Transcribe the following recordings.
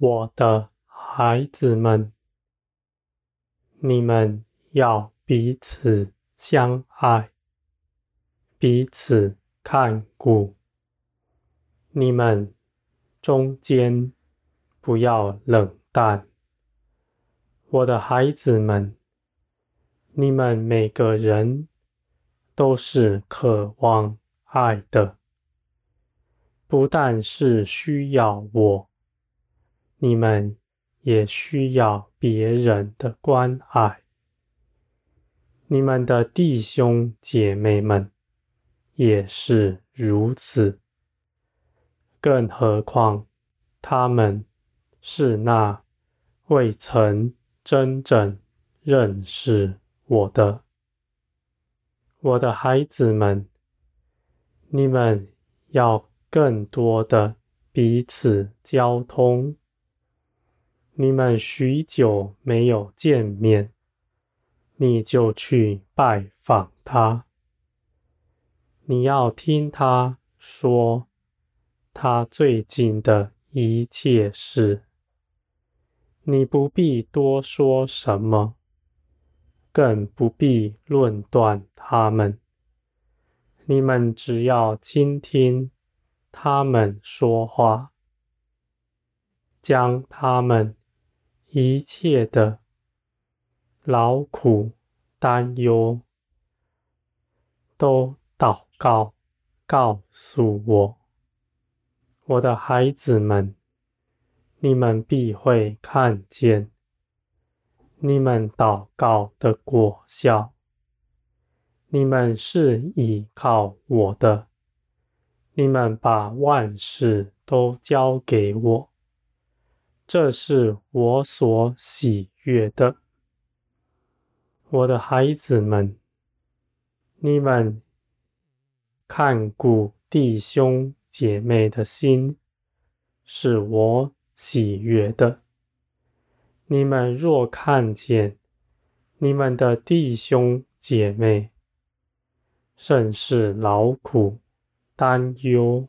我的孩子们，你们要彼此相爱，彼此看顾。你们中间不要冷淡。我的孩子们，你们每个人都是渴望爱的，不但是需要我，你们也需要别人的关爱。你们的弟兄姐妹们也是如此，更何况他们是那未曾。真正认识我的，我的孩子们，你们要更多的彼此交通。你们许久没有见面，你就去拜访他。你要听他说他最近的一切事。你不必多说什么，更不必论断他们。你们只要倾听他们说话，将他们一切的劳苦担忧都祷告告诉我，我的孩子们。你们必会看见你们祷告的果效。你们是倚靠我的，你们把万事都交给我，这是我所喜悦的。我的孩子们，你们看顾弟兄姐妹的心，是我。喜悦的，你们若看见你们的弟兄姐妹甚是劳苦担忧，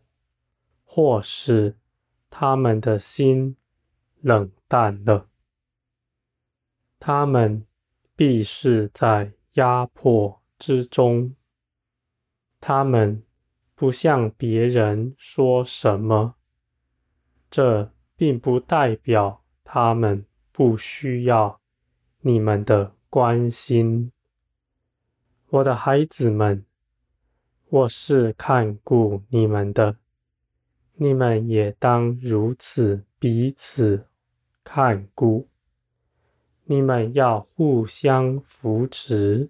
或是他们的心冷淡了，他们必是在压迫之中，他们不向别人说什么，这。并不代表他们不需要你们的关心，我的孩子们，我是看顾你们的，你们也当如此彼此看顾。你们要互相扶持，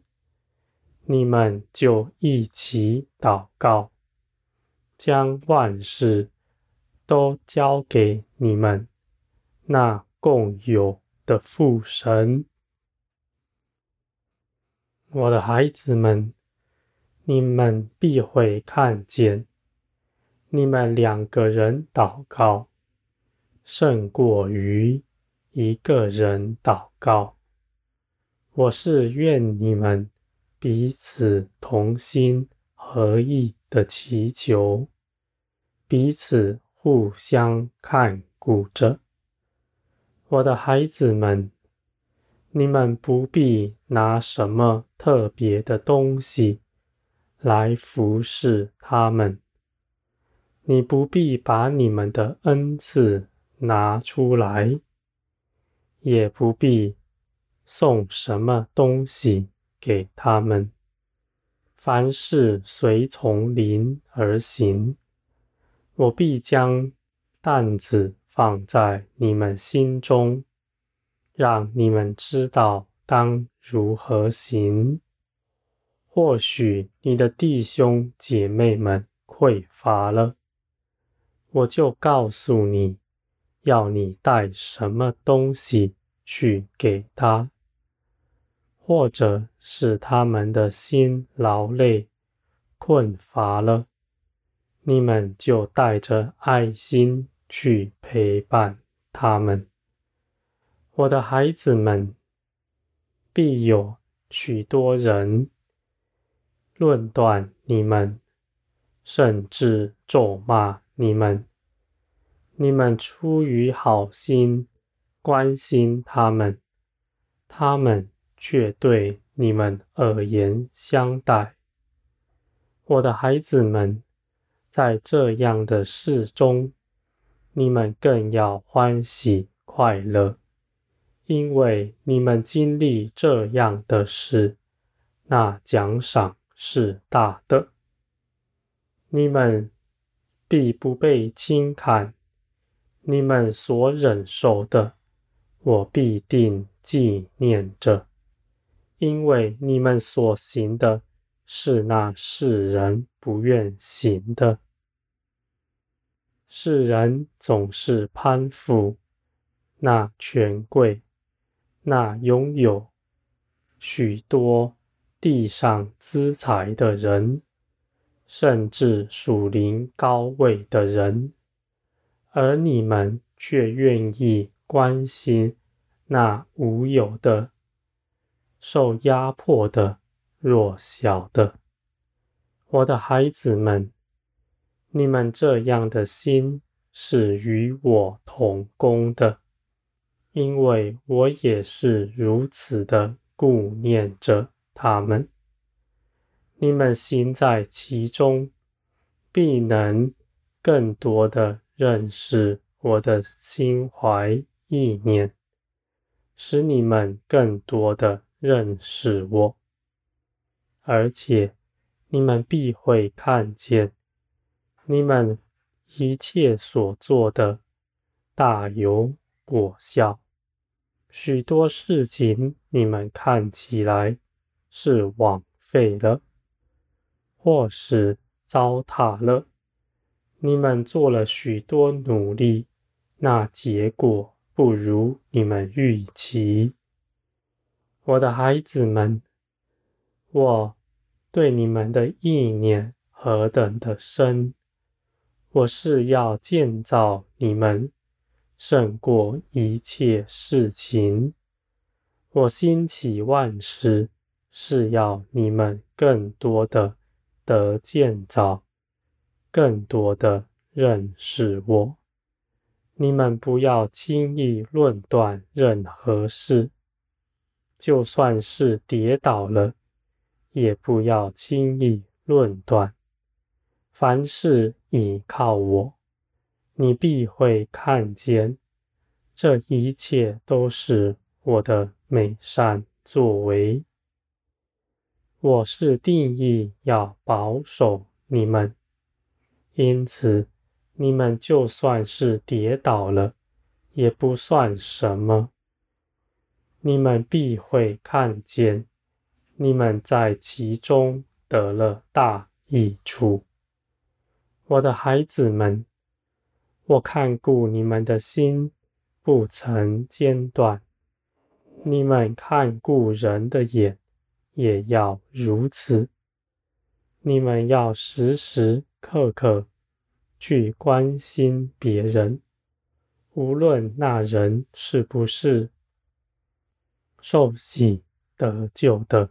你们就一起祷告，将万事。都交给你们那共有的父神，我的孩子们，你们必会看见，你们两个人祷告胜过于一个人祷告。我是愿你们彼此同心合意的祈求，彼此。互相看顾着，我的孩子们，你们不必拿什么特别的东西来服侍他们。你不必把你们的恩赐拿出来，也不必送什么东西给他们。凡事随从灵而行。我必将担子放在你们心中，让你们知道当如何行。或许你的弟兄姐妹们匮乏了，我就告诉你，要你带什么东西去给他；或者是他们的心劳累、困乏了。你们就带着爱心去陪伴他们，我的孩子们。必有许多人论断你们，甚至咒骂你们。你们出于好心关心他们，他们却对你们恶言相待。我的孩子们，在这样的事中，你们更要欢喜快乐，因为你们经历这样的事，那奖赏是大的。你们必不被轻看。你们所忍受的，我必定纪念着，因为你们所行的是那世人不愿行的。世人总是攀附那权贵，那拥有许多地上资财的人，甚至属灵高位的人。而你们却愿意关心那无有的、受压迫的、弱小的，我的孩子们，你们这样的心是与我同工的，因为我也是如此的顾念着他们。你们行在其中，必能更多的。认识我的心怀意念，使你们更多的认识我，而且你们必会看见，你们一切所做的大有果效。许多事情你们看起来是枉费了，或是糟蹋了。你们做了许多努力，那结果不如你们预期。我的孩子们，我对你们的意念何等的深！我是要建造你们，胜过一切事情。我兴起万事，是要你们更多的得建造。更多的认识我，你们不要轻易论断任何事，就算是跌倒了，也不要轻易论断。凡事倚靠我，你必会看见，这一切都是我的美善作为。我是定义要保守你们。因此，你们就算是跌倒了，也不算什么。你们必会看见，你们在其中得了大益处。我的孩子们，我看顾你们的心不曾间断。你们看顾人的眼也要如此。你们要时时刻刻。去关心别人，无论那人是不是受洗得救的，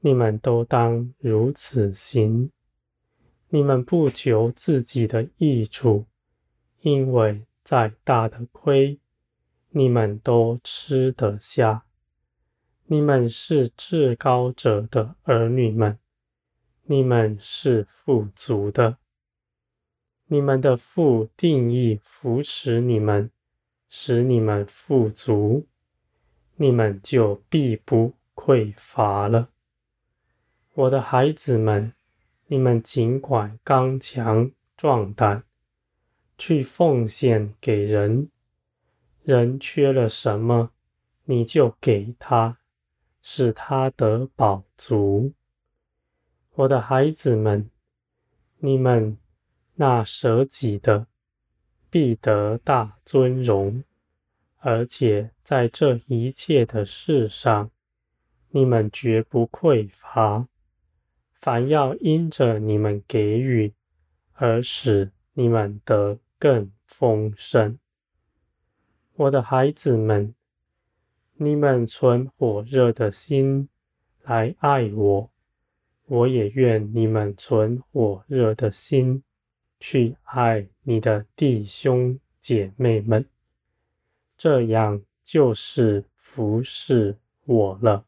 你们都当如此行。你们不求自己的益处，因为再大的亏，你们都吃得下。你们是至高者的儿女们，你们是富足的。你们的父定义扶持你们，使你们富足，你们就必不匮乏了。我的孩子们，你们尽管刚强壮胆，去奉献给人。人缺了什么，你就给他，使他得饱足。我的孩子们，你们。那舍己的必得大尊荣，而且在这一切的事上，你们绝不匮乏，凡要因着你们给予，而使你们得更丰盛。我的孩子们，你们存火热的心来爱我，我也愿你们存火热的心。去爱你的弟兄姐妹们，这样就是服侍我了。